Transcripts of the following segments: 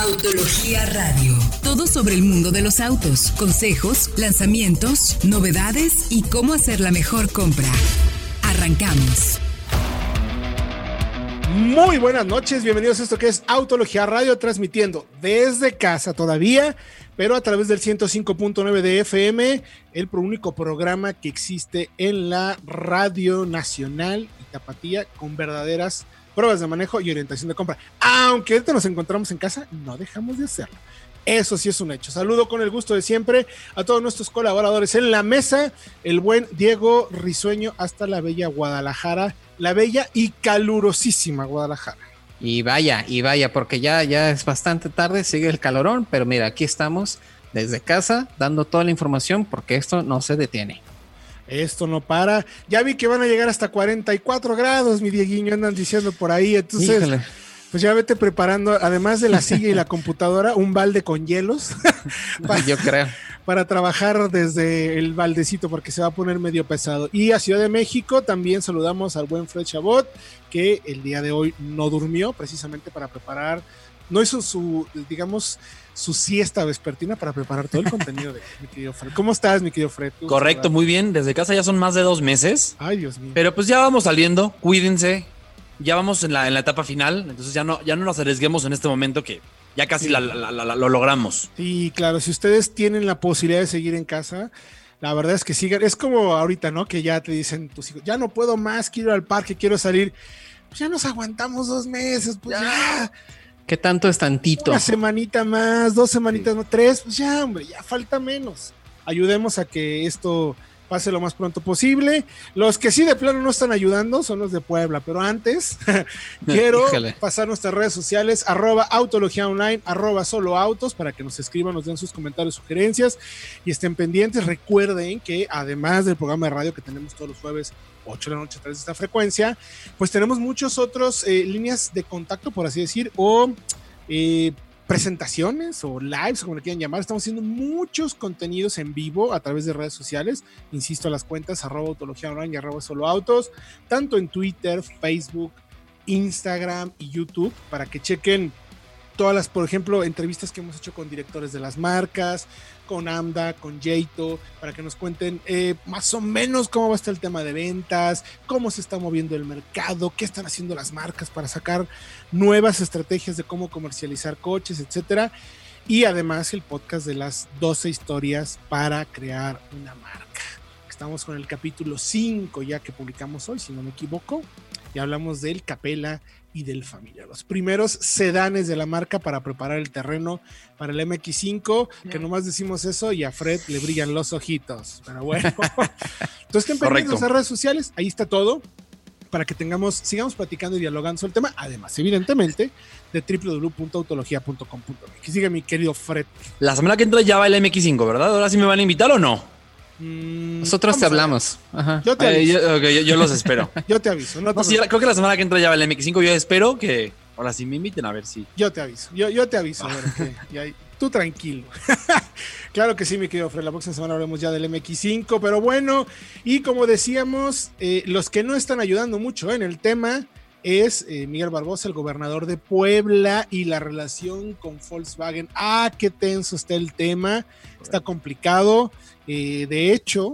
Autología Radio. Todo sobre el mundo de los autos, consejos, lanzamientos, novedades y cómo hacer la mejor compra. Arrancamos. Muy buenas noches, bienvenidos a esto que es Autología Radio, transmitiendo desde casa todavía, pero a través del 105.9 de FM, el único programa que existe en la Radio Nacional y Tapatía con verdaderas pruebas de manejo y orientación de compra. Aunque ahorita nos encontramos en casa, no dejamos de hacerlo. Eso sí es un hecho. Saludo con el gusto de siempre a todos nuestros colaboradores en la mesa. El buen Diego Risueño hasta la bella Guadalajara, la bella y calurosísima Guadalajara. Y vaya, y vaya, porque ya, ya es bastante tarde, sigue el calorón, pero mira, aquí estamos desde casa dando toda la información porque esto no se detiene. Esto no para. Ya vi que van a llegar hasta 44 grados, mi Dieguiño, andan diciendo por ahí. Entonces, pues ya vete preparando, además de la silla y la computadora, un balde con hielos. Yo creo. Para trabajar desde el baldecito, porque se va a poner medio pesado. Y a Ciudad de México también saludamos al buen Fred Chabot, que el día de hoy no durmió, precisamente para preparar, no hizo su, digamos, su siesta vespertina para preparar todo el contenido de mi querido Fred. ¿Cómo estás, mi querido Fred? Correcto, muy bien. Desde casa ya son más de dos meses. Ay, Dios mío. Pero pues ya vamos saliendo, cuídense. Ya vamos en la, en la etapa final, entonces ya no, ya no nos arriesguemos en este momento que ya casi lo logramos. Sí, claro, si ustedes tienen la posibilidad de seguir en casa, la verdad es que sigan. Es como ahorita, ¿no? Que ya te dicen tus hijos, ya no puedo más, quiero ir al parque, quiero salir. Pues ya nos aguantamos dos meses, pues ya ¿Qué tanto es tantito? Una semanita más, dos semanitas más, tres, pues ya, hombre, ya falta menos. Ayudemos a que esto pase lo más pronto posible. Los que sí de plano no están ayudando son los de Puebla, pero antes quiero pasar nuestras redes sociales, arroba autología online, arroba solo autos, para que nos escriban, nos den sus comentarios, sugerencias y estén pendientes. Recuerden que además del programa de radio que tenemos todos los jueves 8 de la noche a través de esta frecuencia, pues tenemos muchos otros eh, líneas de contacto, por así decir, o eh, presentaciones o lives, como le quieran llamar. Estamos haciendo muchos contenidos en vivo a través de redes sociales. Insisto, las cuentas arroba autología online y arroba solo autos, tanto en Twitter, Facebook, Instagram y YouTube, para que chequen todas las, por ejemplo, entrevistas que hemos hecho con directores de las marcas, con AMDA, con Jaito, para que nos cuenten eh, más o menos cómo va a estar el tema de ventas, cómo se está moviendo el mercado, qué están haciendo las marcas para sacar nuevas estrategias de cómo comercializar coches, etcétera. Y además el podcast de las 12 historias para crear una marca. Estamos con el capítulo 5 ya que publicamos hoy, si no me equivoco, y hablamos del Capela y del Familia. Los primeros sedanes de la marca para preparar el terreno para el MX5, que nomás decimos eso y a Fred le brillan los ojitos. Pero bueno, entonces estén pendientes en redes sociales, ahí está todo para que tengamos, sigamos platicando y dialogando sobre el tema, además, evidentemente, de www.autologia.com.mx. Sigue mi querido Fred. La semana que entra ya va el MX5, ¿verdad? ¿Ahora sí me van a invitar o no? Mm, Nosotros te hablamos. Yo te aviso. yo, los espero. yo te aviso. No, creo que la semana que entra ya va el MX5. Yo espero que ahora sí me inviten a ver si. Yo te aviso. Yo, yo te aviso. A ver, tú tranquilo. claro que sí, mi querido Fred. La próxima semana hablamos ya del MX5. Pero bueno, y como decíamos, eh, los que no están ayudando mucho en el tema es eh, Miguel Barbosa, el gobernador de Puebla, y la relación con Volkswagen. Ah, qué tenso está el tema. Está complicado. Eh, de hecho,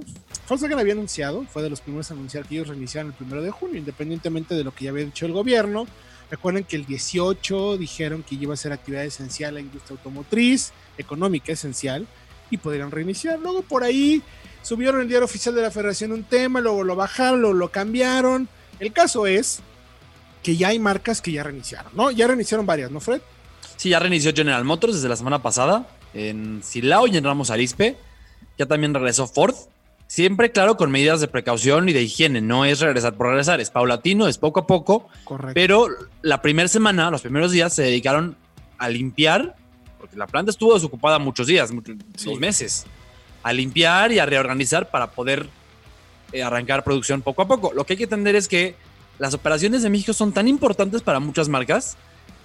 Volkswagen había anunciado, fue de los primeros a anunciar que ellos reiniciaran el primero de junio, independientemente de lo que ya había dicho el gobierno. Recuerden que el 18 dijeron que iba a ser actividad esencial la industria automotriz, económica esencial, y podrían reiniciar. Luego por ahí subieron el diario oficial de la federación un tema, luego lo bajaron, luego lo cambiaron. El caso es que ya hay marcas que ya reiniciaron, ¿no? Ya reiniciaron varias, ¿no, Fred? Sí, ya reinició General Motors desde la semana pasada en Silao y en Ramos Arispe ya también regresó Ford. Siempre, claro, con medidas de precaución y de higiene. No es regresar por regresar, es paulatino, es poco a poco. Correcto. Pero la primera semana, los primeros días, se dedicaron a limpiar, porque la planta estuvo desocupada muchos días, muchos, meses, a limpiar y a reorganizar para poder eh, arrancar producción poco a poco. Lo que hay que entender es que las operaciones de México son tan importantes para muchas marcas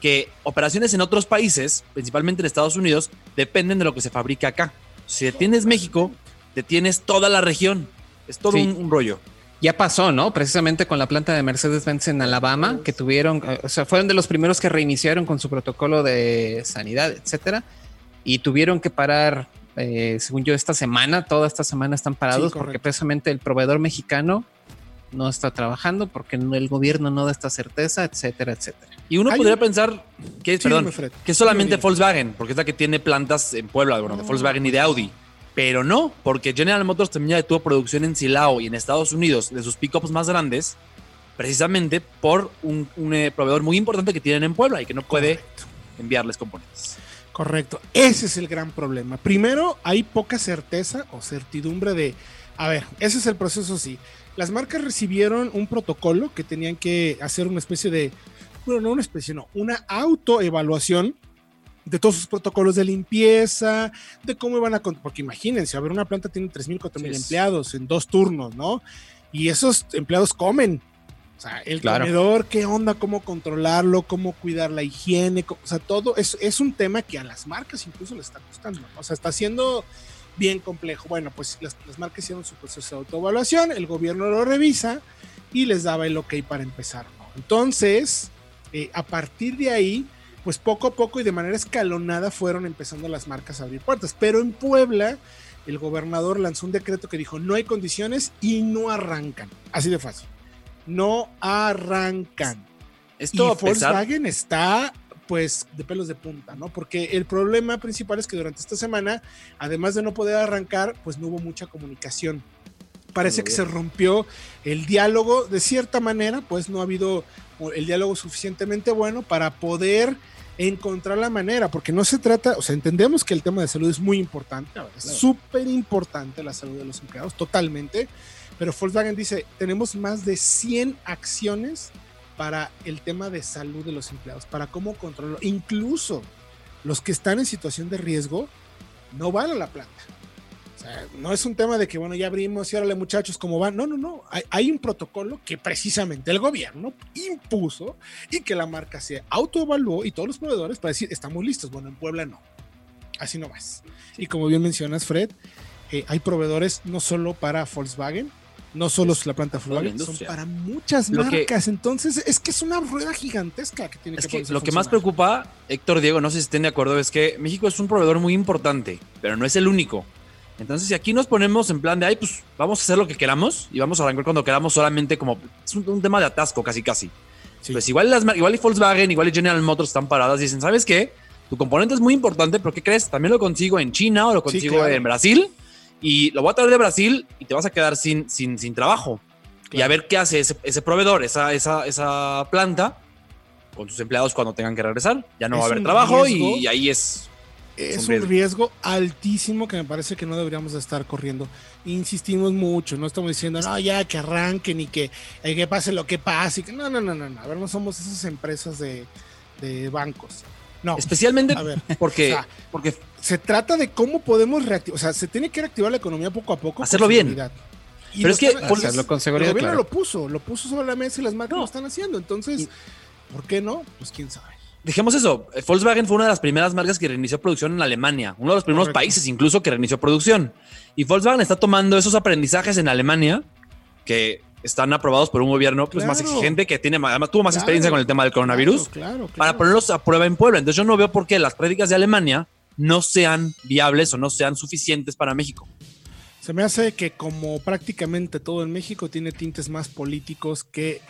que operaciones en otros países, principalmente en Estados Unidos, dependen de lo que se fabrica acá. Si detienes México, detienes toda la región. Es todo un, rollo. Ya pasó, ¿no? Precisamente con la planta de Mercedes-Benz en Alabama, que tuvieron, eh, o sea, fueron de los primeros que reiniciaron con su protocolo de sanidad, etcétera, y tuvieron que parar, eh, según yo, esta semana, toda esta semana están parados porque precisamente el proveedor mexicano no está trabajando porque el gobierno no da esta certeza, etcétera, etcétera. Y uno podría pensar que, perdón, que es solamente Volkswagen, porque es la que tiene plantas en Puebla, bueno, de Volkswagen y de Audi. Pero no, porque General Motors también ya detuvo producción en Silao y en Estados Unidos de sus pickups más grandes, precisamente por un, eh, proveedor muy importante que tienen en Puebla y que no puede enviarles componentes. Correcto, ese es el gran problema. Primero, hay poca certeza o certidumbre de, a ver, ese es el proceso, sí. Las marcas recibieron un protocolo que tenían que hacer una especie de, bueno, no una especie, no, una autoevaluación de todos sus protocolos de limpieza, de cómo iban a... Porque imagínense, a ver, una planta tiene 3.000, 4.000 empleados en dos turnos, ¿no? Y esos empleados comen. O sea, el comedor, qué onda, cómo controlarlo, cómo cuidar la higiene, o sea, todo es, es un tema que a las marcas incluso le está costando. O sea, está siendo bien complejo. Bueno, pues las, marcas hicieron su proceso de autoevaluación, el gobierno lo revisa y les daba el ok para empezar. Entonces, eh, a partir de ahí, pues poco a poco y de manera escalonada fueron empezando las marcas a abrir puertas. Pero en Puebla, el gobernador lanzó un decreto que dijo, no hay condiciones y no arrancan. Así de fácil. No arrancan. Esto y Volkswagen está pues de pelos de punta, ¿no? Porque el problema principal es que durante esta semana, además de no poder arrancar, pues no hubo mucha comunicación. Parece que se rompió el diálogo de cierta manera, pues no ha habido el diálogo suficientemente bueno para poder encontrar la manera, porque no se trata, o sea, entendemos que el tema de salud es muy importante, es súper importante la salud de los empleados, totalmente, pero Volkswagen dice, tenemos más de 100 acciones para el tema de salud de los empleados, para cómo controlarlo, incluso los que están en situación de riesgo no van a la planta no es un tema de que, bueno, ya abrimos y órale muchachos, ¿cómo van? No, no, no. Hay, un protocolo que precisamente el gobierno impuso y que la marca se autoevaluó y todos los proveedores para decir, estamos listos. Bueno, en Puebla no. Así no más. Y como bien mencionas, Fred, eh, hay proveedores no solo para Volkswagen, no solo es la planta Volkswagen, son para muchas marcas. Entonces, es que es una rueda gigantesca que tiene es que, Lo que más preocupa, Héctor Diego, no sé si estén de acuerdo, es que México es un proveedor muy importante, pero no es el único. Entonces, si aquí nos ponemos en plan de, ay, pues vamos a hacer lo que queramos y vamos a arrancar cuando queramos solamente como, es un, tema de atasco casi casi. Pues igual, las, igual y Volkswagen, igual y General Motors están paradas y dicen, ¿sabes qué? Tu componente es muy importante, pero ¿qué crees? También lo consigo en China o lo consigo en Brasil y lo voy a traer de Brasil y te vas a quedar sin, sin, sin trabajo. Y a ver qué hace ese, proveedor, esa, esa, esa planta con sus empleados cuando tengan que regresar. Ya no va a haber trabajo y ahí es es un riesgo. altísimo que me parece que no deberíamos estar corriendo. Insistimos mucho, no estamos diciendo, no, ya que arranquen y que, eh, que pase lo que pase. que, no, no, no, no, A ver, no somos esas empresas de, bancos. No. Especialmente a ver, porque, porque se trata de cómo podemos reactivar. O sea, se tiene que reactivar la economía poco a poco. Hacerlo bien. Pero es que hacerlo con seguridad, el gobierno lo puso, lo puso sobre la mesa y las marcas lo están haciendo. Entonces, ¿por qué no? Pues quién sabe dejemos eso. Volkswagen fue una de las primeras marcas que reinició producción en Alemania, uno de los primeros países incluso que reinició producción. Y Volkswagen está tomando esos aprendizajes en Alemania, que están aprobados por un gobierno pues, más exigente, que tiene, además tuvo más experiencia con el tema del coronavirus, para ponerlos a prueba en Puebla. Entonces yo no veo por qué las prácticas de Alemania no sean viables o no sean suficientes para México. Se me hace que como prácticamente todo en México tiene tintes más políticos que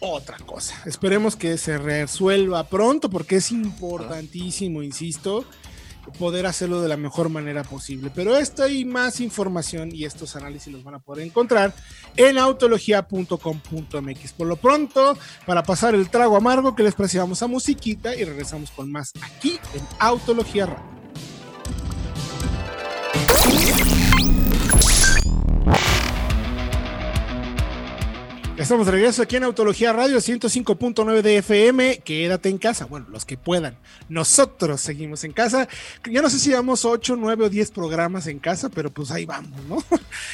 otra cosa. Esperemos que se resuelva pronto porque es importantísimo, insisto, poder hacerlo de la mejor manera posible. Pero esto y más información y estos análisis los van a poder encontrar en autología.com.mx. Por lo pronto, para pasar el trago amargo que les preciamos a musiquita y regresamos con más aquí en Autología Radio. Estamos de regreso aquí en Autología Radio 105.9 de FM. Quédate en casa. Bueno, los que puedan. Nosotros seguimos en casa. Yo no sé si llevamos 8, 9 o 10 programas en casa, pero pues ahí vamos, ¿no?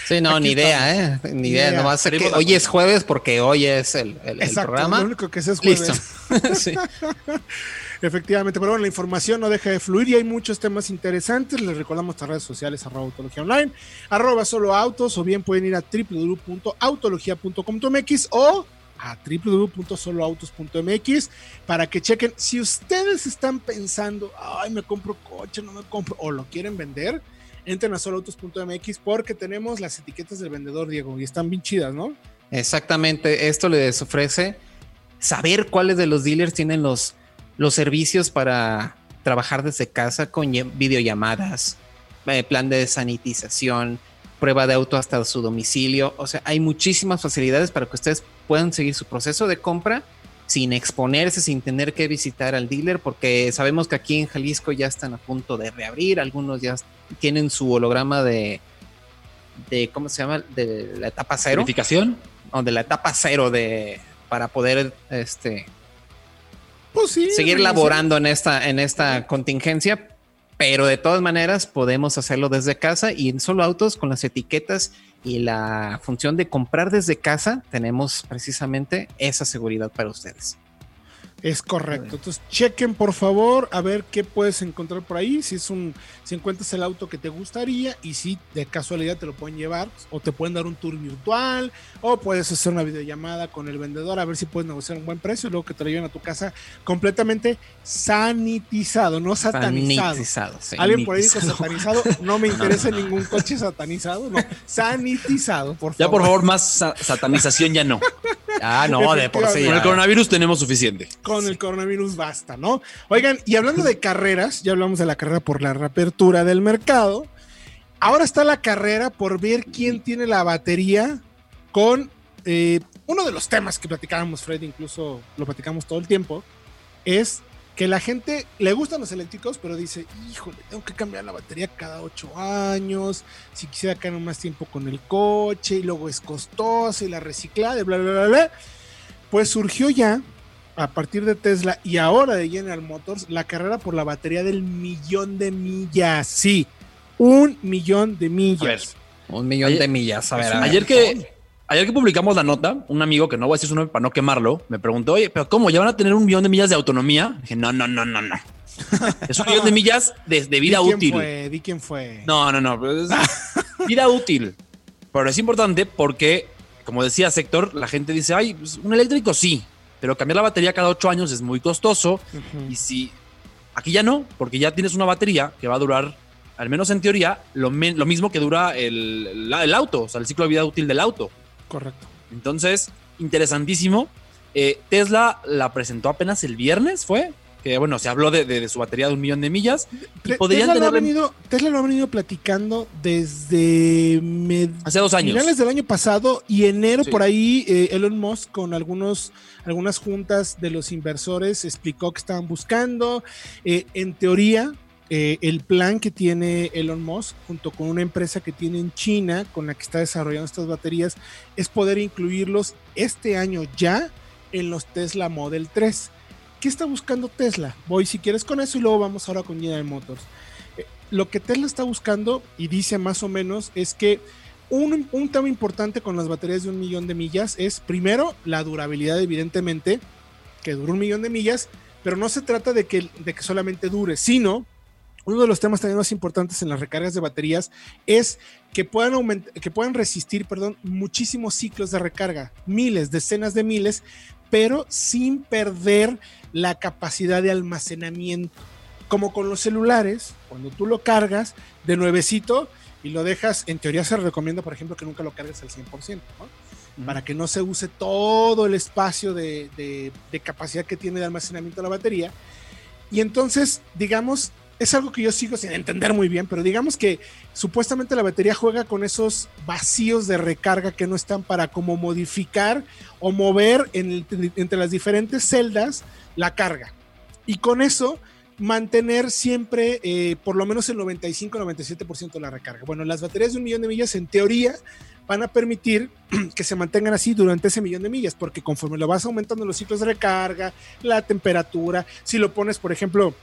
Sí, no, ni idea, ¿eh? Ni idea. No va a ser que hoy es jueves porque hoy es el, el, Exacto, programa. Lo único que es es jueves. sí. Efectivamente, pero bueno, la información no deja de fluir y hay muchos temas interesantes. Les recordamos nuestras redes sociales, arroba autología online, arroba solo autos, o bien pueden ir a www.autologia.com.mx o a www.soloautos.mx para que chequen si ustedes están pensando, ay, me compro coche, no me compro, o lo quieren vender, entren a soloautos.mx porque tenemos las etiquetas del vendedor, Diego, y están bien chidas, ¿no? Exactamente, esto les ofrece saber cuáles de los dealers tienen los, los servicios para trabajar desde casa con videollamadas, eh, plan de sanitización, prueba de auto hasta su domicilio. O sea, hay muchísimas facilidades para que ustedes puedan seguir su proceso de compra sin exponerse, sin tener que visitar al dealer, porque sabemos que aquí en Jalisco ya están a punto de reabrir, algunos ya tienen su holograma de, de ¿cómo se llama? De la etapa cero. ¿Verificación? O de la etapa cero de, para poder, este, sí, seguir laborando en esta, en esta contingencia, pero de todas maneras podemos hacerlo desde casa y en solo autos con las etiquetas y la función de comprar desde casa, tenemos precisamente esa seguridad para ustedes. Es correcto. Entonces, chequen por favor a ver qué puedes encontrar por ahí. Si es un, si encuentras el auto que te gustaría y si de casualidad te lo pueden llevar o te pueden dar un tour virtual o puedes hacer una videollamada con el vendedor a ver si puedes negociar un buen precio y luego que te lo lleven a tu casa completamente sanitizado, no satanizado. Sanitizado, sí. Alguien por ahí dijo satanizado. No me interesa ningún coche satanizado, no. Sanitizado, por favor. Ya por favor, más sa- satanización ya no. Ah, no, de por sí. Con el coronavirus tenemos suficiente. Con el coronavirus basta, ¿no? Oigan, y hablando de carreras, ya hablamos de la carrera por la reapertura del mercado. Ahora está la carrera por ver quién tiene la batería con eh, uno de los temas que platicábamos, Fred, incluso lo platicamos todo el tiempo, es que la gente le gustan los eléctricos, pero dice, híjole, tengo que cambiar la batería cada ocho años, si quisiera quedar más tiempo con el coche, y luego es costoso, y la reciclada, bla, bla, bla, bla. Pues surgió ya, a partir de Tesla y ahora de General Motors, la carrera por la batería del millón de millas. Sí, un millón de millas. A ver, Un millón Ayer- de millas. A ver, a ver. Ayer que, ayer que publicamos la nota, un amigo que no voy a decir su nombre para no quemarlo, me preguntó, oye, pero ¿cómo? ¿Ya van a tener un millón de millas de autonomía? Dije, no, no, no, no, no. Es un millón de millas de, de vida Di quién útil. Fue, di quién fue. No, no, no. pero es vida útil. Pero es importante porque, como decía Sector, la gente dice, ay, pues, un eléctrico sí, pero cambiar la batería cada ocho años es muy costoso. Y si aquí ya no, porque ya tienes una batería que va a durar, al menos en teoría, lo, lo mismo que dura el, el auto, o sea, el ciclo de vida útil del auto. Correcto. Entonces, interesantísimo. Eh, Tesla la presentó apenas el viernes, ¿fue? Que bueno, se habló de, de- de su batería de un millón de millas. Y Te- podrían Tesla, lo ha venido, Tesla lo ha venido platicando desde med- hace dos años. finales del año pasado y enero Sí. por ahí eh, Elon Musk con algunos algunas juntas de los inversores explicó que estaban buscando eh, en teoría eh, el plan que tiene Elon Musk junto con una empresa que tiene en China con la que está desarrollando estas baterías es poder incluirlos este año ya en los Tesla Model 3. ¿Qué está buscando Tesla? Voy si quieres con eso y luego vamos ahora con General Motors. Eh, Lo que Tesla está buscando y dice más o menos es que un, tema importante con las baterías de un millón de millas es, primero, la durabilidad, evidentemente, que dura un millón de millas, pero no se trata de que, solamente dure, sino uno de los temas también más importantes en las recargas de baterías es que puedan, que puedan resistir perdón, muchísimos ciclos de recarga, miles, decenas de miles, pero sin perder la capacidad de almacenamiento. Como con los celulares, cuando tú lo cargas de nuevecito, y lo dejas, en teoría se recomienda, por ejemplo, que nunca lo cargues al 100%, ¿no? Para que no se use todo el espacio de, de- de capacidad que tiene de almacenamiento la batería. Y entonces, digamos, es algo que yo sigo sin entender muy bien, pero digamos que supuestamente la batería juega con esos vacíos de recarga que no están para como modificar o mover entre las diferentes celdas la carga. Y con eso mantener siempre eh, por lo menos el 95-97% de la recarga. Bueno, las baterías de un millón de millas en teoría van a permitir que se mantengan así durante ese millón de millas, porque conforme lo vas aumentando los ciclos de recarga, la temperatura, si lo pones, por ejemplo,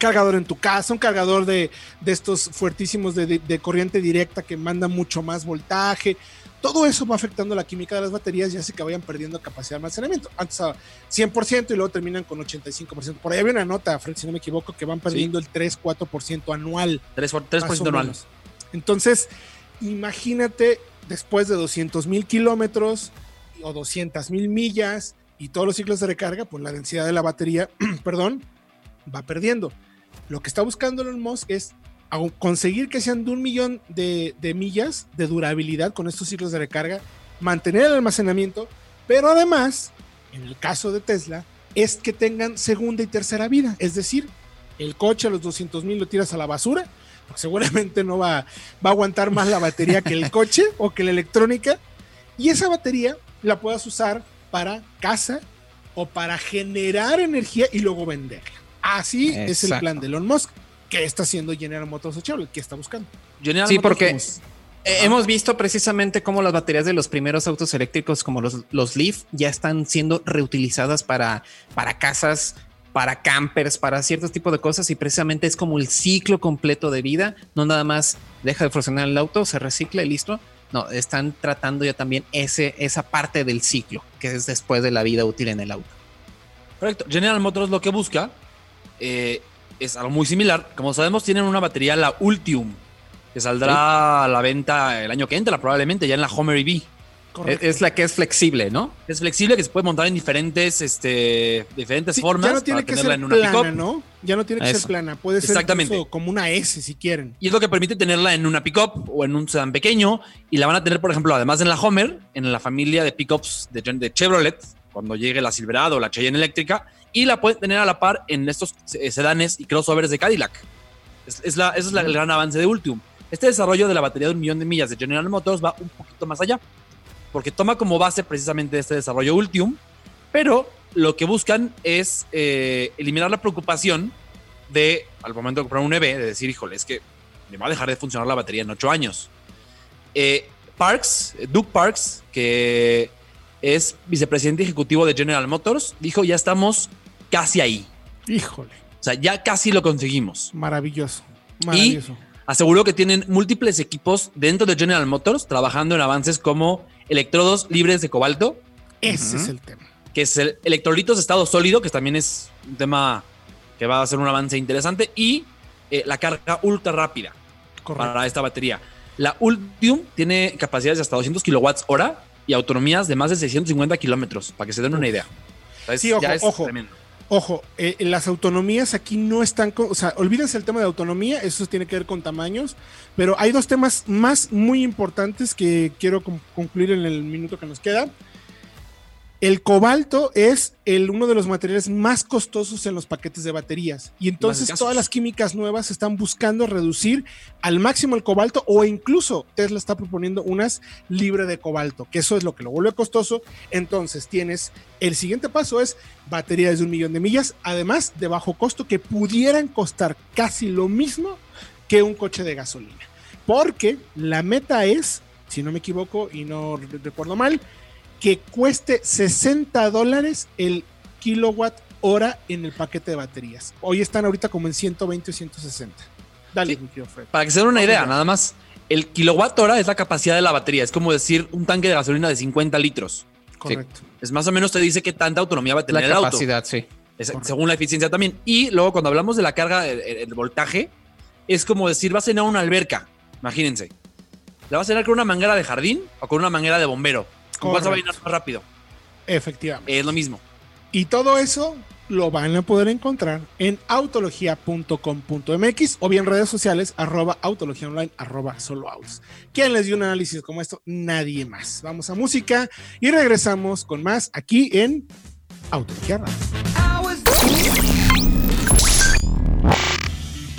cargador en tu casa, un cargador de, de estos fuertísimos de, de- de corriente directa que manda mucho más voltaje, Todo eso va afectando la química de las baterías y hace que vayan perdiendo capacidad de almacenamiento. Antes a 100% y luego terminan con 85%. Por ahí había una nota, Fred, si no me equivoco, que van perdiendo el 3-4% anual. 3%, 3 anual. Entonces, imagínate después de 200 mil kilómetros o 200 mil millas y todos los ciclos de recarga, pues la densidad de la batería, perdón, va perdiendo. Lo que está buscando Elon Musk es conseguir que sean de un millón de, millas de durabilidad con estos ciclos de recarga, mantener el almacenamiento, pero además, en el caso de Tesla, es que tengan segunda y tercera vida. Es decir, el coche a los 200 mil lo tiras a la basura, porque seguramente no va, va a aguantar más la batería que el coche o que la electrónica, y esa batería la puedas usar para casa o para generar energía y luego venderla. Así es el plan de Elon Musk. ¿Qué está haciendo General Motors o Chevrolet? ¿Qué está buscando? General sí, porque hemos visto precisamente cómo las baterías de los primeros autos eléctricos, como los, los Leaf, ya están siendo reutilizadas para, para casas, para campers, para ciertos tipos de cosas y precisamente es como el ciclo completo de vida. No nada más deja de funcionar el auto, se recicla y listo. No, están tratando ya también ese, esa parte del ciclo, que es después de la vida útil en el auto. Correcto. General Motors lo que busca eh, es algo muy similar. Como sabemos, tienen una batería, la Ultium, que saldrá a la venta el año que entra, probablemente, ya en la Homer EV. Es la que es flexible, ¿no? Es flexible, que se puede montar en diferentes, este, diferentes formas. Ya no tiene que ser plana, ¿no? Ya no tiene que ser plana. Puede ser como una S si quieren. Y es lo que permite tenerla en una pickup o en un sedán pequeño. Y la van a tener, por ejemplo, además en la Homer, en la familia de pickups de, de Chevrolet, cuando llegue la Silverado o la Cheyenne eléctrica y la pueden tener a la par en estos sedanes y crossovers de Cadillac. Es, la, ese es el gran avance de Ultium. Este desarrollo de la batería de un millón de millas de General Motors va un poquito más allá, porque toma como base precisamente este desarrollo Ultium, pero lo que buscan es eh, eliminar la preocupación de, al momento de comprar un EV, de decir, híjole, es que me va a dejar de funcionar la batería en ocho años. Eh, Parks, Duke Parks, que es vicepresidente ejecutivo de General Motors, dijo, ya estamos casi ahí. Híjole. O sea, ya casi lo conseguimos. Maravilloso. Maravilloso. Y aseguró que tienen múltiples equipos dentro de General Motors trabajando en avances como electrodos libres de cobalto. Ese es el tema. Que es el electrolitos de estado sólido, que también es un tema que va a ser un avance interesante. Y eh, la carga ultra rápida para esta batería. La Ultium tiene capacidades de hasta 200 kilowatts hora y autonomías de más de 650 kilómetros, para que se den una idea. sí, ojo, ojo. Ojo, eh, las autonomías aquí no están, o sea, olvídense el tema de autonomía, eso tiene que ver con tamaños, pero hay dos temas más muy importantes que quiero concluir en el minuto que nos queda. El cobalto es el, uno de los materiales más costosos en los paquetes de baterías y entonces todas las químicas nuevas están buscando reducir al máximo el cobalto o incluso Tesla está proponiendo unas libre de cobalto, que eso es lo que lo vuelve costoso. Entonces tienes, el siguiente paso es baterías de un millón de millas, además de bajo costo que pudieran costar casi lo mismo que un coche de gasolina. Porque la meta es, si no me equivoco y no recuerdo mal, que cueste 60 dólares el kilowatt hora en el paquete de baterías. Hoy están ahorita como en 120 o 160. Dale, Fred. Para que se den una idea, nada más. El kilowatt hora es la capacidad de la batería. Es como decir un tanque de gasolina de 50 litros. Correcto. Es más o menos te dice qué tanta autonomía va a tener la el auto. capacidad, sí. según la eficiencia también. Y luego cuando hablamos de la carga, el, voltaje, es como decir, vas a llenar una alberca. Imagínense. ¿La vas a llenar con una manguera de jardín o con una manguera de bombero? ¿Cuál se va a más rápido? Efectivamente. Es lo mismo. Y todo eso lo van a poder encontrar en autología.com.mx o bien redes sociales arroba autología online arroba solo ¿Quién les dio un análisis como esto? Nadie más. Vamos a música y regresamos con más aquí en Autología Radio.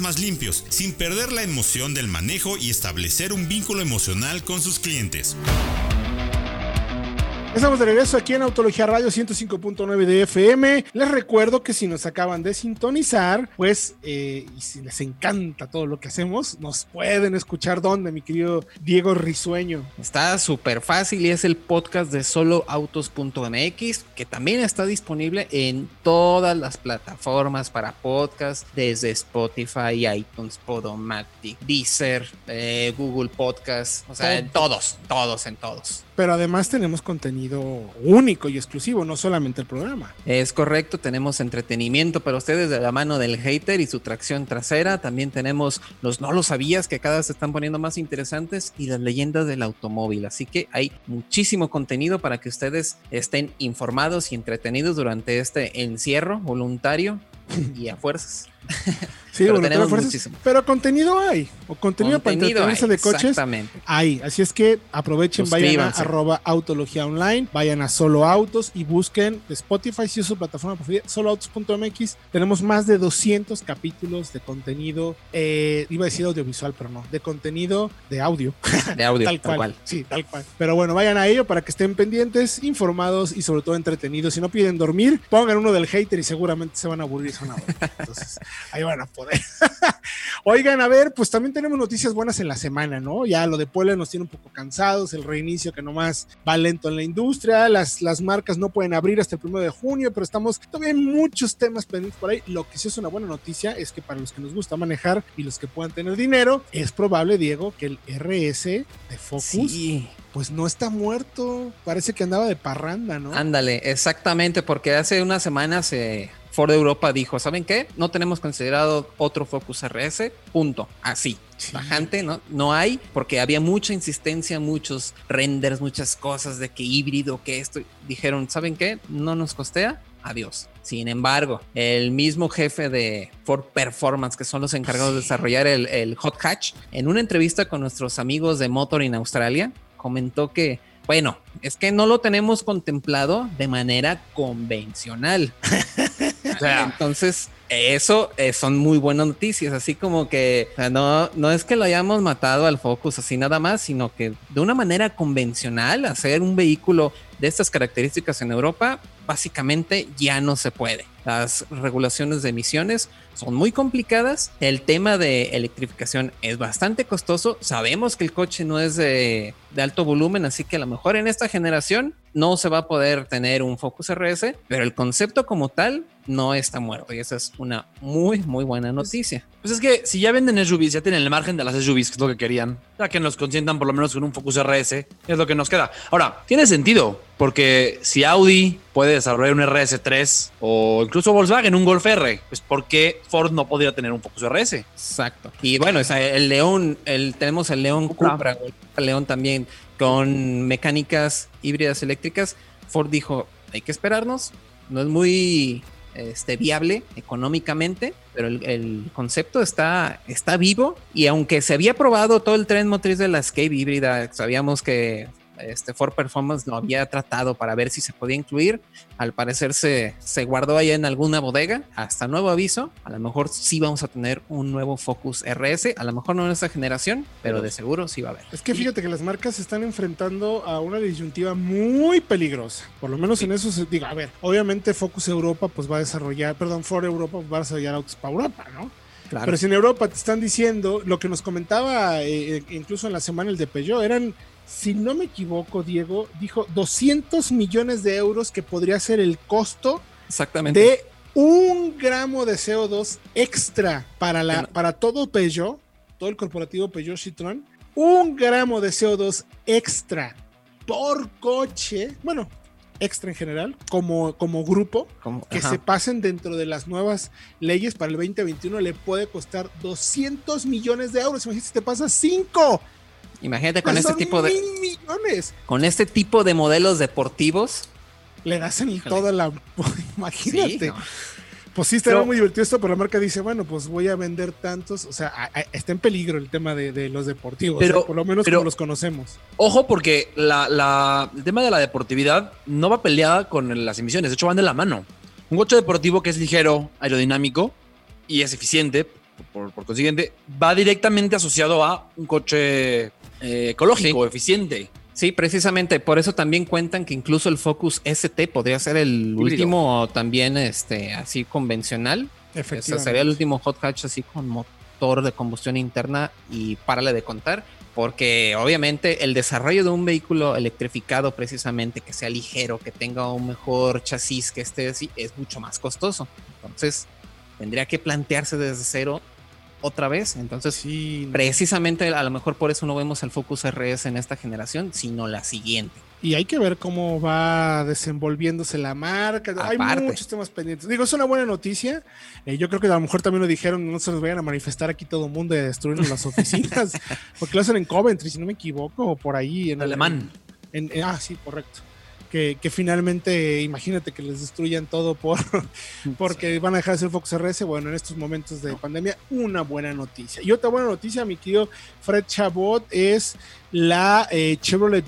más limpios, sin perder la emoción del manejo y establecer un vínculo emocional con sus clientes. Estamos de regreso aquí en Autología Radio 105.9 de FM. Les recuerdo que si nos acaban de sintonizar, pues, eh, y si les encanta todo lo que hacemos, nos pueden escuchar donde, mi querido Diego Risueño. Está súper fácil y es el podcast de soloautos.mx, que también está disponible en todas las plataformas para podcast, desde Spotify, iTunes, Podomatic, Deezer, eh, Google Podcast, o sea, en todos, todos, en todos. Pero además tenemos contenido único y exclusivo, no solamente el programa. Es correcto, tenemos entretenimiento para ustedes de la mano del hater y su tracción trasera. También tenemos los no lo sabías que cada vez se están poniendo más interesantes y las leyendas del automóvil. Así que hay muchísimo contenido para que ustedes estén informados y entretenidos durante este encierro voluntario y a fuerzas. Sí, pero, tenemos pero contenido hay, o contenido, para entretenerse de coches hay. Así es que aprovechen, vayan a arroba autología online, vayan a solo autos y busquen Spotify, si es su plataforma preferida, soloautos.mx. Tenemos más de 200 capítulos de contenido, eh, iba a decir audiovisual, pero no, de contenido de audio. De audio, tal, cual. Sí, tal cual. Pero bueno, vayan a ello para que estén pendientes, informados y sobre todo entretenidos. Si no piden dormir, pongan uno del hater y seguramente se van a aburrir. Entonces, ahí van a poder Oigan, a ver, pues también tenemos noticias buenas en la semana, ¿no? Ya lo de Puebla nos tiene un poco cansados, el reinicio que nomás va lento en la industria, las, las marcas no pueden abrir hasta el primero de junio, pero estamos todavía en muchos temas pendientes por ahí. Lo que sí es una buena noticia es que para los que nos gusta manejar y los que puedan tener dinero, es probable, Diego, que el RS de Focus pues no está muerto. Parece que andaba de parranda, ¿no? Ándale, exactamente, porque hace unas semanas se Ford Europa dijo, ¿saben qué? No tenemos considerado otro Focus RS, punto, así. Bajante, ¿no? No hay, porque había mucha insistencia, muchos renders, muchas cosas de que híbrido, que esto. Dijeron, ¿saben qué? No nos costea, adiós. Sin embargo, el mismo jefe de Ford Performance, que son los encargados de desarrollar el, el, Hot Hatch, en una entrevista con nuestros amigos de Motor en Australia, comentó que, bueno, es que no lo tenemos contemplado de manera convencional. Entonces, eso eh, son muy buenas noticias, así como que no, no es que lo hayamos matado al Focus así nada más, sino que de una manera convencional hacer un vehículo de estas características en Europa básicamente ya no se puede. Las regulaciones de emisiones son muy complicadas. El tema de electrificación es bastante costoso. Sabemos que el coche no es de, de, alto volumen, así que a lo mejor en esta generación no se va a poder tener un Focus RS, pero el concepto como tal no está muerto y esa es una muy, muy buena noticia. Pues es que si ya venden SUVs, ya tienen el margen de las SUVs, que es lo que querían, ya que nos consientan por lo menos con un Focus RS, es lo que nos queda. Ahora, tiene sentido, porque si Audi puede desarrollar un RS3 o incluso Volkswagen un Golf R, pues ¿por qué Ford no podría tener un Focus RS? Exacto. Y bueno, el León, el, tenemos el León Cupra, el León también con mecánicas híbridas eléctricas. Ford dijo, hay que esperarnos, no es muy este, viable económicamente, pero el, concepto está, está vivo y aunque se había probado todo el tren motriz de la Escape híbrida, sabíamos que este Ford Performance lo había tratado para ver si se podía incluir. Al parecer se, se guardó ahí en alguna bodega. Hasta nuevo aviso, a lo mejor sí vamos a tener un nuevo Focus RS. A lo mejor no en esta generación, pero de seguro sí va a haber. Es que fíjate que las marcas se están enfrentando a una disyuntiva muy peligrosa. Por lo menos en eso se diga, a ver, obviamente Focus Europa pues va a desarrollar, perdón, Ford Europa va a desarrollar autos para Europa, ¿no? Claro. Pero si en Europa te están diciendo lo que nos comentaba eh, incluso en la semana el de Peugeot, eran si no me equivoco, Diego, dijo 200 millones de euros que podría ser el costo Exactamente. de un gramo de CO2 extra para, la, para todo Peugeot, todo el corporativo Peugeot Citroën, un gramo de CO2 extra por coche, bueno, extra en general, como, como grupo, Como- que ajá. se pasen dentro de las nuevas leyes para el 2021 le puede costar 200 millones de euros. Imagínate si te pasa 5. Imagínate con este tipo de mil millones. con este tipo de modelos deportivos. Le das en Híjole. toda la. Imagínate. Sí, no. Pues sí, Pero- muy divertido esto, pero la marca dice, bueno, pues voy a vender tantos. O sea, a- a- está en peligro el tema de, de los deportivos, Pero- por lo menos pero- como los conocemos. Ojo, porque la, la- el tema de la deportividad no va peleada con las emisiones, de hecho van de la mano. Un coche deportivo que es ligero, aerodinámico y es eficiente, por, por consiguiente, va directamente asociado a un coche eh, ecológico, eficiente. Sí, precisamente por eso también cuentan que incluso el Focus ST podría ser el Híbrido. último también este así convencional. Efectivamente. sería el último hot hatch así con motor de combustión interna y párale de contar, porque obviamente el desarrollo de un vehículo electrificado precisamente que sea ligero, que tenga un mejor chasis, que esté así, es mucho más costoso. Entonces, tendría que plantearse desde cero otra vez. Entonces, Sí, precisamente a lo mejor por eso no vemos el Focus RS en esta generación, sino la siguiente. y hay que ver cómo va desenvolviéndose la marca. Hay muchos temas pendientes. Digo, es una buena noticia. Eh, yo creo que a lo mejor también lo dijeron, no se los vayan a manifestar aquí todo el mundo de destruir las oficinas, porque lo hacen en Coventry, si no me equivoco, o por ahí en Alemán. en- en- ah, sí, correcto. Que, que finalmente, imagínate que les destruyan todo por porque van a dejar de ser Fox RS. Bueno, en estos momentos de pandemia, una buena noticia. Y otra buena noticia, mi querido Fred Chabot, es la eh, Chevrolet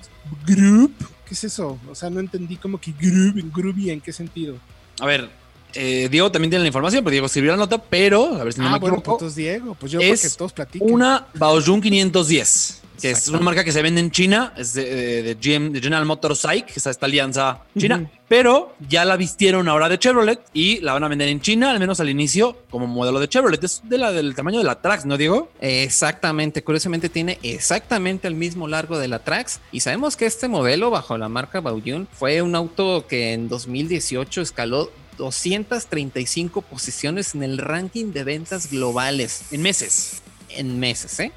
Group. ¿Qué es eso? O sea, no entendí como que Group, Groovy, ¿en qué sentido? A ver, eh, Diego también tiene la información, pero Diego escribió la nota, pero, a ver si no ah, me bueno, equivoco, pues entonces Diego, pues yo es creo que todos platican. una Baojun 510, que es una marca que se vende en China, es de, de- de GM, de General Motors SAIC, que es esta alianza china, pero ya la vistieron ahora de Chevrolet y la van a vender en China, al menos al inicio, como modelo de Chevrolet. Es de la, del tamaño de la Trax, ¿no, Diego? Exactamente, curiosamente tiene exactamente el mismo largo de la Trax y sabemos que este modelo bajo la marca Baojun fue un auto que en 2018 escaló 235 posiciones en el ranking de ventas globales En meses. en meses, ¿eh?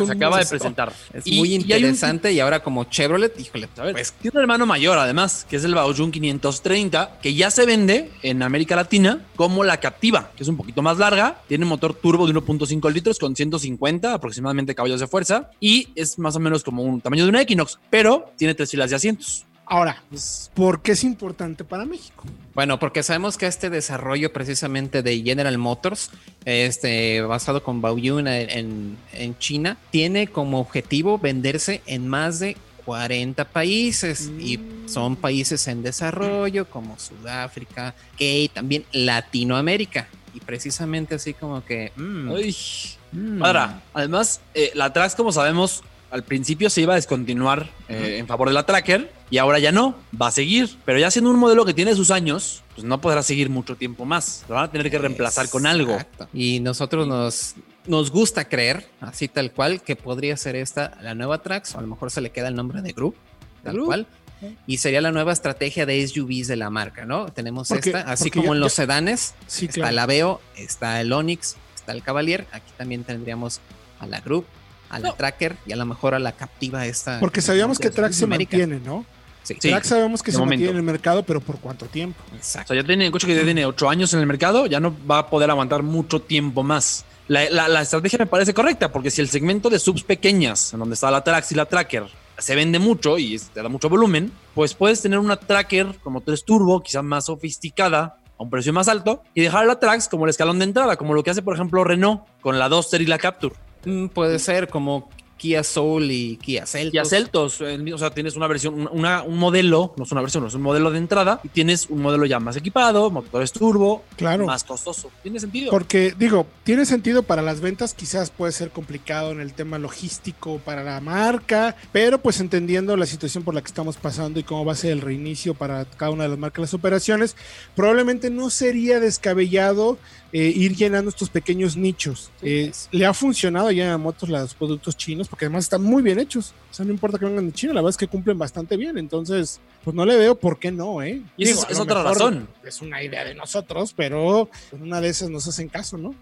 Un se acaba de presentar. Es Y- muy y un- interesante y, ahora como Chevrolet, híjole, A ver, pues tiene un hermano mayor además, que es el Baojun 530, que ya se vende en América Latina como la Captiva, que es un poquito más larga, tiene motor turbo de 1.5 litros con 150 aproximadamente caballos de fuerza y es más o menos como un tamaño de una Equinox, pero tiene tres filas de asientos. Ahora, pues, ¿por qué es importante para México? Bueno, porque sabemos que este desarrollo precisamente de General Motors, este, basado con Baoyun en, en- China, tiene como objetivo venderse en más de 40 países y son países en desarrollo como Sudáfrica, que también Latinoamérica. Y precisamente así como que... mm, Ay, mm, Ahora, además, eh, la Trax, como sabemos, al principio se iba a descontinuar eh, en favor de la Tracker y ahora ya no, va a seguir. Pero ya siendo un modelo que tiene sus años, pues no podrá seguir mucho tiempo más. Lo van a tener que reemplazar con algo. Y nosotros nos, nos gusta creer, así tal cual, que podría ser esta la nueva Trax, o a lo mejor se le queda el nombre de Group, tal Group. cual. Y sería la nueva estrategia de SUVs de la marca, ¿no? Tenemos Porque- esta, así como ya- en los ya- sedanes, Sí, está claro. el Aveo, está el Onix, está el Cavalier, aquí también tendríamos a la Group, a la No. Tracker y a lo mejor a la Captiva esta. Porque sabíamos que Trax se América. mantiene, ¿no? Sí, Sí. Trax sabemos que de se momento. mantiene en el mercado, pero ¿por cuánto tiempo? O exacto. sea, ya tiene un coche que ya tiene 8 años en el mercado, ya no va a poder aguantar mucho tiempo más. La, la- la estrategia me parece correcta, porque si el segmento de subs pequeñas, en donde está la Trax y la Tracker, se vende mucho y te da mucho volumen, pues puedes tener una Tracker con motores turbo, quizás más sofisticada, a un precio más alto, y dejar la Trax como el escalón de entrada, como lo que hace, por ejemplo, Renault con la Duster y la Capture. Mm, puede ser como Kia Soul y Kia Celtos. Y a Celtos, el mismo, o sea, tienes una versión, un- una, un modelo, no es una versión, no es un modelo de entrada, y tienes un modelo ya más equipado, motores turbo, Claro. más costoso. ¿Tiene sentido? Porque, digo, tiene sentido para las ventas, quizás puede ser complicado en el tema logístico para la marca, pero pues entendiendo la situación por la que estamos pasando y cómo va a ser el reinicio para cada una de las marcas, las operaciones, probablemente no sería descabellado eh, ir llenando estos pequeños nichos. Eh, le ha funcionado ya a Motos los productos chinos, porque además están muy bien hechos. O sea, no importa que vengan de China, la verdad es que cumplen bastante bien. Entonces, pues no le veo por qué no, ¿eh? Y esa es, otra razón. Es una idea de nosotros, pero una de esas nos hacen caso, ¿no?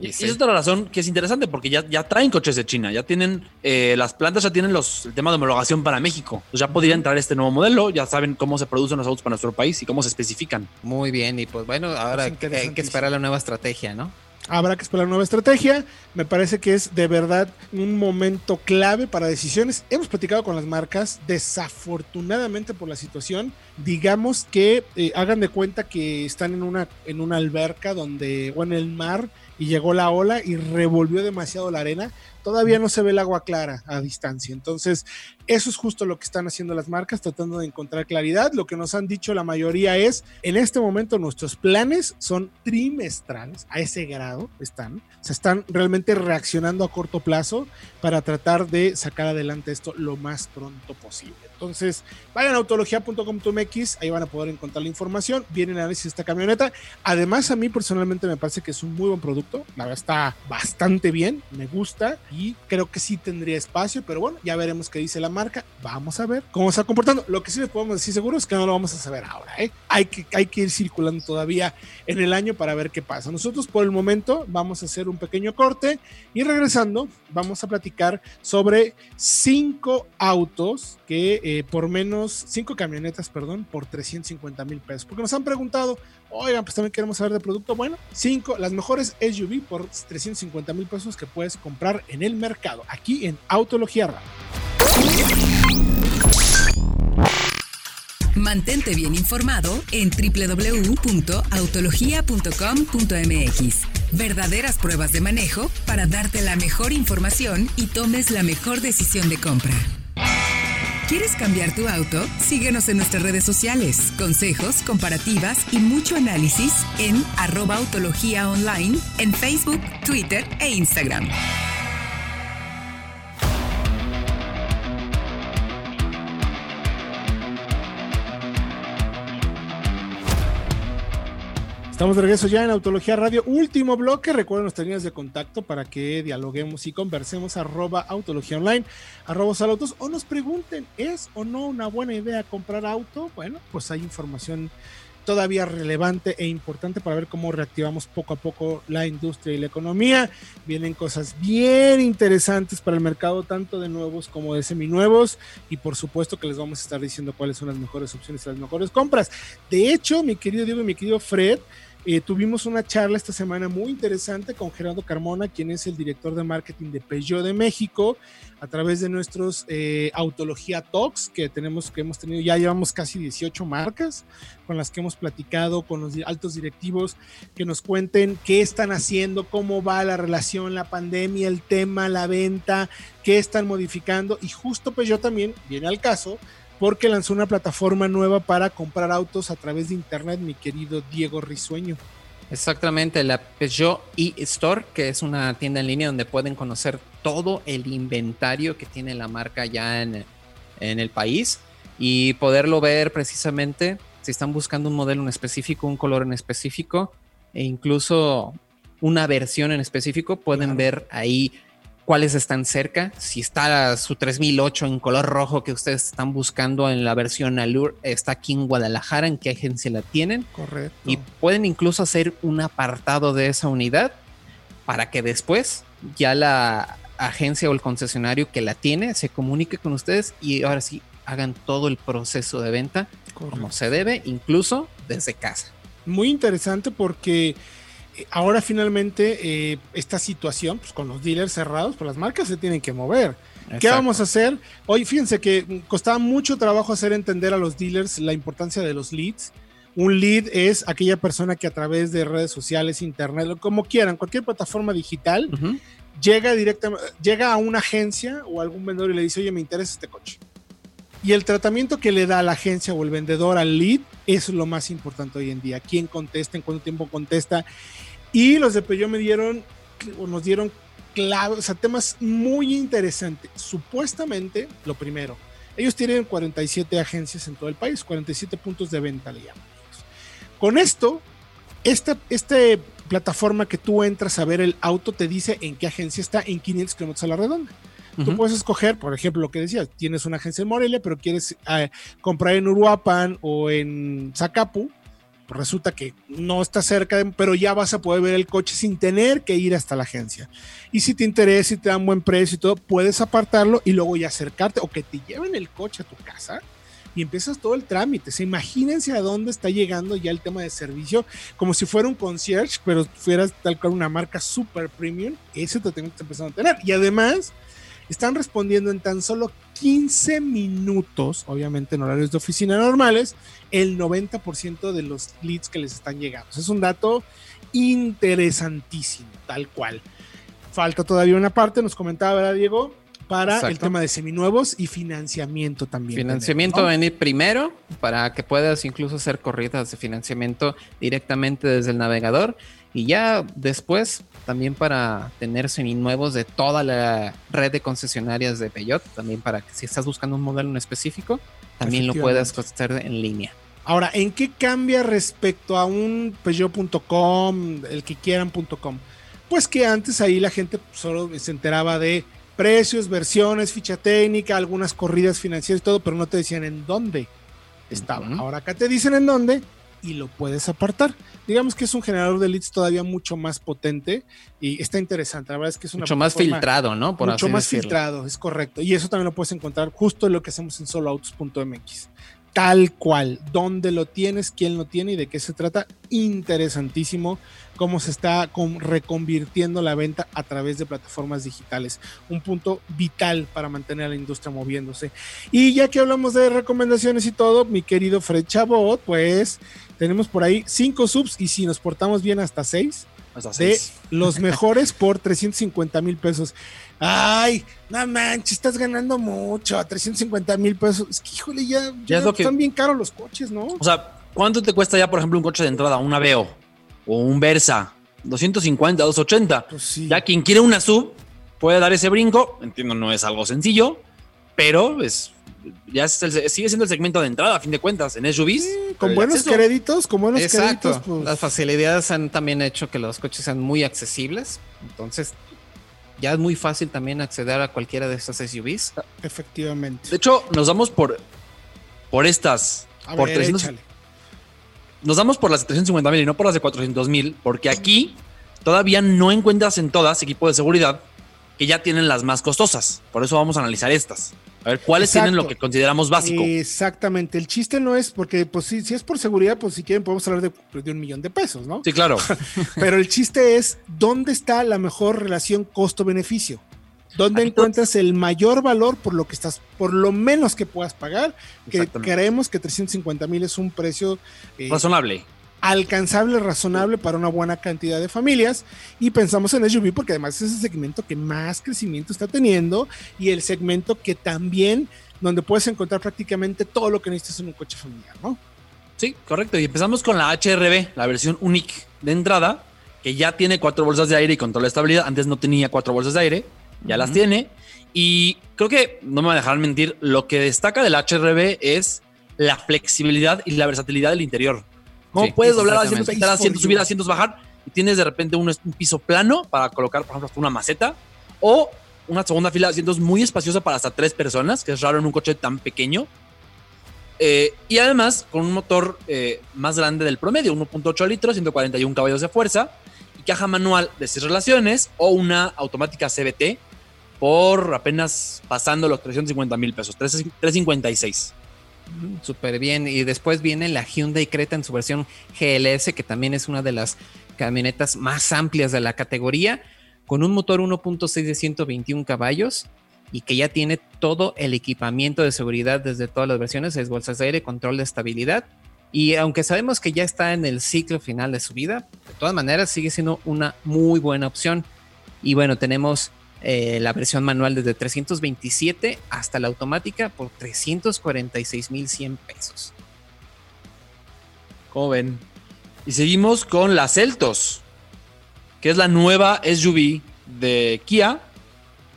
y, es otra razón que es interesante porque ya, ya traen coches de China, ya tienen, eh, las plantas ya tienen los, el tema de homologación para México. Pues ya podría entrar este nuevo modelo, ya saben cómo se producen los autos para nuestro país y cómo se especifican. Muy bien, y pues bueno, ahora hay que esperar la nueva estrategia, ¿no? Habrá que esperar nueva estrategia. Me parece que es de verdad un momento clave para decisiones. Hemos platicado con las marcas. Desafortunadamente por la situación, digamos que eh, hagan de cuenta que están en una, en una alberca donde, o en el mar, y llegó la ola y revolvió demasiado la arena todavía no se ve el agua clara a distancia. Entonces, eso es justo lo que están haciendo las marcas, tratando de encontrar claridad. Lo que nos han dicho la mayoría es, en este momento nuestros planes son trimestrales, a ese grado están. Se están realmente reaccionando a corto plazo para tratar de sacar adelante esto lo más pronto posible. Entonces, vayan a autología.com.mx, ahí van a poder encontrar la información. Viene el análisis de esta camioneta. Además, a mí personalmente me parece que es un muy buen producto. La verdad está bastante bien, me gusta y creo que sí tendría espacio, pero bueno, ya veremos qué dice la marca. Vamos a ver cómo está comportando. Lo que sí les podemos decir seguro es que no lo vamos a saber ahora. ¿eh? Hay, que, hay que ir circulando todavía en el año para ver qué pasa. Nosotros por el momento vamos a hacer un pequeño corte y regresando vamos a platicar sobre cinco autos que eh, por menos, cinco camionetas, perdón, por 350 mil pesos. Porque nos han preguntado, oigan, pues también queremos saber de producto. Bueno, cinco, las mejores SUV por 350 mil pesos que puedes comprar en el mercado, aquí en Autología Radio. Mantente bien informado en www.autologia.com.mx. Verdaderas pruebas de manejo para darte la mejor información y tomes la mejor decisión de compra. ¿Quieres cambiar tu auto? Síguenos en nuestras redes sociales. Consejos, comparativas y mucho análisis en arroba autología online en Facebook, Twitter e Instagram. Estamos de regreso ya en Autología Radio. Último bloque. Recuerden nuestras líneas de contacto para que dialoguemos y conversemos. Arroba Autología Online, arroba Salautos. O nos pregunten, ¿es o no una buena idea comprar auto? Bueno, pues hay información todavía relevante e importante para ver cómo reactivamos poco a poco la industria y la economía. Vienen cosas bien interesantes para el mercado, tanto de nuevos como de seminuevos. Y por supuesto que les vamos a estar diciendo cuáles son las mejores opciones y las mejores compras. De hecho, mi querido Diego y mi querido Fred, eh, tuvimos una charla esta semana muy interesante con Gerardo Carmona, quien es el director de marketing de Peugeot de México, a través de nuestros eh, Autología Talks que tenemos, que hemos tenido, ya llevamos casi 18 marcas con las que hemos platicado con los altos directivos, que nos cuenten qué están haciendo, cómo va la relación, la pandemia, el tema, la venta, qué están modificando. Y justo Peugeot también viene al caso porque lanzó una plataforma nueva para comprar autos a través de internet, mi querido Diego Risueño. Exactamente, la Peugeot e-Store, que es una tienda en línea donde pueden conocer todo el inventario que tiene la marca ya en, en el país y poderlo ver precisamente si están buscando un modelo en específico, un color en específico e incluso una versión en específico, pueden ver ahí cuáles están cerca. Si está su 3008 en color rojo que ustedes están buscando en la versión Allure, está aquí en Guadalajara, en qué agencia la tienen. Correcto. Y pueden incluso hacer un apartado de esa unidad para que después ya la agencia o el concesionario que la tiene se comunique con ustedes y ahora sí hagan todo el proceso de venta como se debe, incluso desde casa. Muy interesante porque ahora finalmente eh, esta situación, pues con los dealers cerrados, pues las marcas se tienen que mover. ¿Qué vamos a hacer? Hoy fíjense que costaba mucho trabajo hacer entender a los dealers la importancia de los leads. Un lead es aquella persona que a través de redes sociales, internet, como quieran, cualquier plataforma digital, llega directamente, llega a una agencia o algún vendedor y le dice, oye, me interesa este coche. Y el tratamiento que le da la agencia o el vendedor al lead es lo más importante hoy en día. ¿Quién contesta? ¿En cuánto tiempo contesta? Y los de Peugeot me dieron, o nos dieron claves, o temas muy interesantes. Supuestamente, lo primero, ellos tienen 47 agencias en todo el país, 47 puntos de venta, le llaman Con esto, esta, este plataforma que tú entras a ver el auto te dice en qué agencia está en 500 kilómetros a la redonda. Tú Ujú. puedes escoger, por ejemplo, lo que decías, tienes una agencia en Morelia, pero quieres eh, comprar en Uruapan o en Zacapu, pues resulta que no está cerca, de- pero ya vas a poder ver el coche sin tener que ir hasta la agencia. Y si te interesa y te dan buen precio y todo, puedes apartarlo y luego ya acercarte o que te lleven el coche a tu casa y empiezas todo el trámite. Se imagínense a dónde está llegando ya el tema de servicio, como si fuera un concierge, pero fueras tal cual una marca super premium. Eso te tengo que empezar a tener. Y además, están respondiendo en tan solo 15 minutos, obviamente en horarios de oficina normales, el 90% de los leads que les están llegando. Es un dato interesantísimo, tal cual. Falta todavía una parte, nos comentaba, ¿verdad, Diego? Para el tema de seminuevos y financiamiento también. Financiamiento va a venir primero para que puedas incluso hacer corridas de financiamiento directamente desde el navegador y ya después también para tener seminuevos de toda la red de concesionarias de Peugeot, también para que si estás buscando un modelo en específico, también lo puedas hacer en línea. Ahora, ¿en qué cambia respecto a un Peugeot.com, el que quieran.com? Pues que antes ahí la gente solo se enteraba de precios, versiones, ficha técnica, algunas corridas financieras y todo, pero no te decían en dónde estaba. Ujú. Ahora acá te dicen en dónde y lo puedes apartar. Digamos que es un generador de leads todavía mucho más potente y está interesante. La verdad es que es una Mucho más filtrado, ¿no? Por mucho más decirlo. filtrado, es correcto. Y eso también lo puedes encontrar justo en lo que hacemos en soloautos.mx. Tal cual, dónde lo tienes, quién lo tiene y de qué se trata. Interesantísimo cómo se está con- reconvirtiendo la venta a través de plataformas digitales. Un punto vital para mantener a la industria moviéndose. Y ya que hablamos de recomendaciones y todo, mi querido Fred Chabot, pues tenemos por ahí cinco subs y si nos portamos bien hasta seis Hasta de seis. los mejores por 350 mil pesos. Ay, no manches, estás ganando mucho, 350 mil pesos. Es que, híjole, ya, ya es lo que- están bien caros los coches, ¿no? O sea, ¿cuánto te cuesta ya, por ejemplo, un coche de entrada? Un Aveo o un Versa. 250, 280. Pues sí. Ya quien quiere una sub puede dar ese brinco. Entiendo, no es algo sencillo, pero es, ya es el- sigue siendo el segmento de entrada, a fin de cuentas, en SUVs. Sí, con buenos créditos, con buenos Exacto. créditos, pues, Las facilidades han también hecho que los coches sean muy accesibles. Entonces, ya es muy fácil también acceder a cualquiera de estas SUVs. efectivamente. De hecho, nos damos por, por estas. A por ver, 300 échale. nos damos por las de 350 mil y no por las de 400 mil, porque aquí todavía no encuentras en todas equipos de seguridad que ya tienen las más costosas. Por eso vamos a analizar estas. A ver cuáles Exacto. tienen lo que consideramos básico. Exactamente. El chiste no es porque, pues, si, si es por seguridad, pues si quieren podemos hablar de, de un millón de pesos, ¿no? Sí, claro. Pero el chiste es dónde está la mejor relación costo-beneficio. ¿Dónde Aquí encuentras el mayor valor por lo que estás, por lo menos que puedas pagar? Que creemos que 350 mil es un precio eh, Razonable. Alcanzable, razonable para una buena cantidad de familias. Y pensamos en SUV porque además es el segmento que más crecimiento está teniendo y el segmento que también donde puedes encontrar prácticamente todo lo que necesitas en un coche familiar, ¿no? Sí, correcto. Y empezamos con la HRB, la versión Unique de entrada, que ya tiene cuatro bolsas de aire y control de estabilidad. Antes no tenía cuatro bolsas de aire, ya las tiene. Y creo que, no me van a dejar mentir, lo que destaca del HRB es la flexibilidad y la versatilidad del interior. ¿Cómo Sí, puedes doblar asientos, quitar asientos, subir asientos, bajar? Y tienes de repente un, un piso plano para colocar, por ejemplo, hasta una maceta o una segunda fila de asientos muy espaciosa para hasta tres personas, que es raro en un coche tan pequeño. Eh, y además con un motor eh, más grande del promedio, 1.8 litros, 141 caballos de fuerza y caja manual de 6 relaciones o una automática CBT por apenas pasando los 350 mil pesos, 3- 356. Súper bien. Y después viene la Hyundai Creta en su versión GLS, que también es una de las camionetas más amplias de la categoría, con un motor 1.6 de 121 caballos y que ya tiene todo el equipamiento de seguridad desde todas las versiones, es bolsas de aire, control de estabilidad. Y aunque sabemos que ya está en el ciclo final de su vida, de todas maneras sigue siendo una muy buena opción. Y bueno, tenemos eh, la versión manual desde 327 hasta la automática por 346.100 pesos. ¿Cómo ven? Y seguimos con la Celtos, que es la nueva SUV de Kia.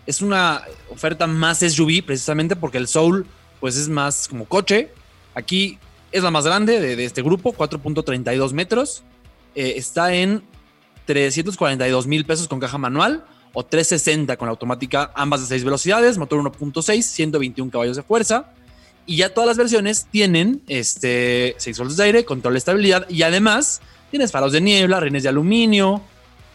Es una oferta más SUV precisamente porque el Soul pues es más como coche. Aquí es la más grande de, este grupo, 4.32 metros. Eh, está en 342 mil pesos con caja manual o 360 con la automática, ambas de 6 velocidades, motor 1.6, 121 caballos de fuerza. Y ya todas las versiones tienen este, 6 voltios de aire, control de estabilidad y además tienes faros de niebla, rines de aluminio,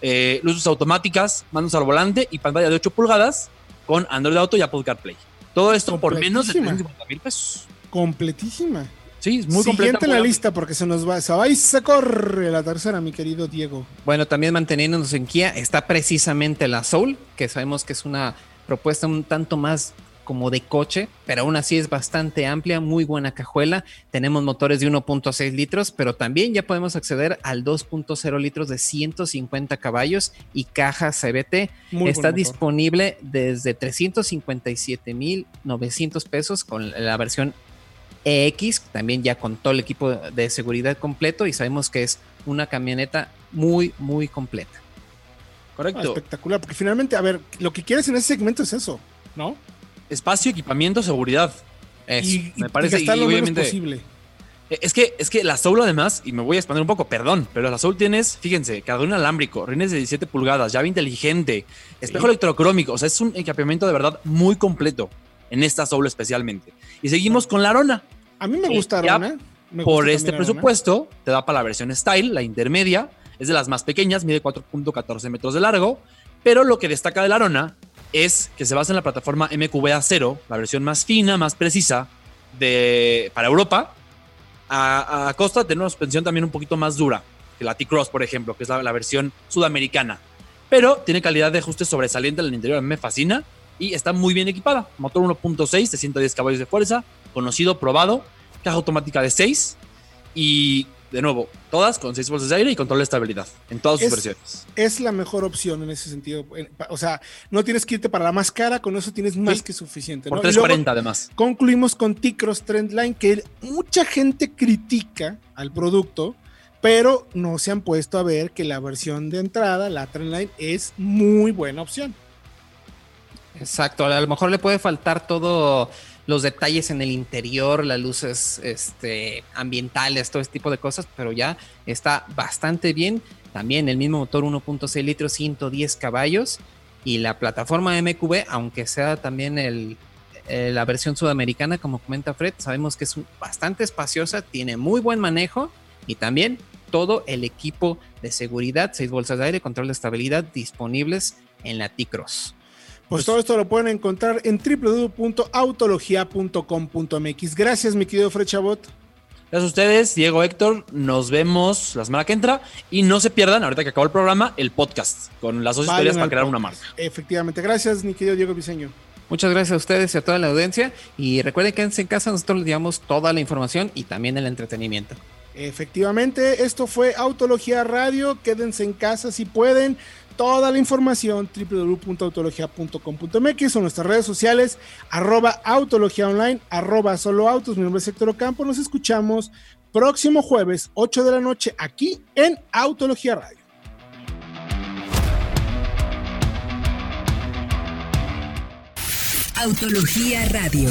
eh, luces automáticas, mandos al volante y pantalla de 8 pulgadas con Android Auto y Apple CarPlay. Todo esto por menos de Completísima. 350 mil pesos. Completísima. Sí, es muy Siguiente completa. en la lista porque se nos va, se va y se corre la tercera, mi querido Diego. Bueno, también manteniéndonos en Kia está precisamente la Soul, que sabemos que es una propuesta un tanto más como de coche, pero aún así es bastante amplia, muy buena cajuela. Tenemos motores de 1.6 litros, pero también ya podemos acceder al 2.0 litros de 150 caballos y caja CBT. Muy Está disponible desde 357.900 pesos con la versión EX, también ya con todo el equipo de seguridad completo y sabemos que es una camioneta muy, muy completa. Ah, Correcto. espectacular, porque finalmente, a ver, lo que quieres en ese segmento es eso, ¿no? Espacio, equipamiento, seguridad. Eso. y, me y parece, gastar y lo menos posible. Eh, Es que, es que la Soul además, y me voy a expandir un poco, perdón, pero la Soul tienes, fíjense, cargador inalámbrico, rines de 17 pulgadas, llave inteligente, espejo electrocrómico, o sea, es un equipamiento de verdad muy completo en esta Soul especialmente. Y seguimos con la Arona. A mí me Sí, gusta ya Arona. me Por gusta este presupuesto, te da para la versión Style, la intermedia, es de las más pequeñas, mide 4.14 metros de largo, pero lo que destaca de la Arona es que se basa en la plataforma MQB-A0, la versión más fina, más precisa de, para Europa, a, a costa de tener una suspensión también un poquito más dura que la T-Cross, por ejemplo, que es la, la versión sudamericana. Pero tiene calidad de ajuste sobresaliente en el interior, me fascina y está muy bien equipada. Motor 1.6 de 110 caballos de fuerza, conocido, probado, caja automática de 6 y de nuevo, todas con 6 bolsas de aire y control de estabilidad en todas sus Es- versiones. Es la mejor opción en ese sentido. O sea, no tienes que irte para la más cara, con eso tienes más Sí. que suficiente. Por ¿no? Y luego 340 además. concluimos con T-Cross Trendline, que mucha gente critica al producto, pero no se han puesto a ver que la versión de entrada, la Trendline, es muy buena opción. Exacto, a lo mejor le puede faltar todo los detalles en el interior, las luces este, ambientales, todo este tipo de cosas, pero ya está bastante bien. También el mismo motor 1.6 litros, 110 caballos y la plataforma MQB, aunque sea también eh, la versión sudamericana, como comenta Fred, sabemos que es bastante espaciosa, tiene muy buen manejo y también todo el equipo de seguridad, seis bolsas de aire, control de estabilidad disponibles en la T-Cross. Pues, todo esto lo pueden encontrar en www.autologia.com.mx. Gracias, mi querido Fred Chabot. Gracias a ustedes, Diego Héctor. Nos vemos la semana que entra. Y no se pierdan, ahorita que acabó el programa, el podcast con las dos Vayan historias para crear podcast. una marca. Efectivamente, gracias, mi querido Diego Viseño. Muchas gracias a ustedes y a toda la audiencia. Y recuerden que en casa nosotros les llevamos toda la información y también el entretenimiento. Efectivamente, esto fue Autología Radio. Quédense en casa si pueden. Toda la información www.autologia.com.mx o nuestras redes sociales arroba autología online arroba solo autos. Mi nombre es Héctor Ocampo. Nos escuchamos próximo jueves 8 de la noche aquí en Autología Radio. Autología Radio.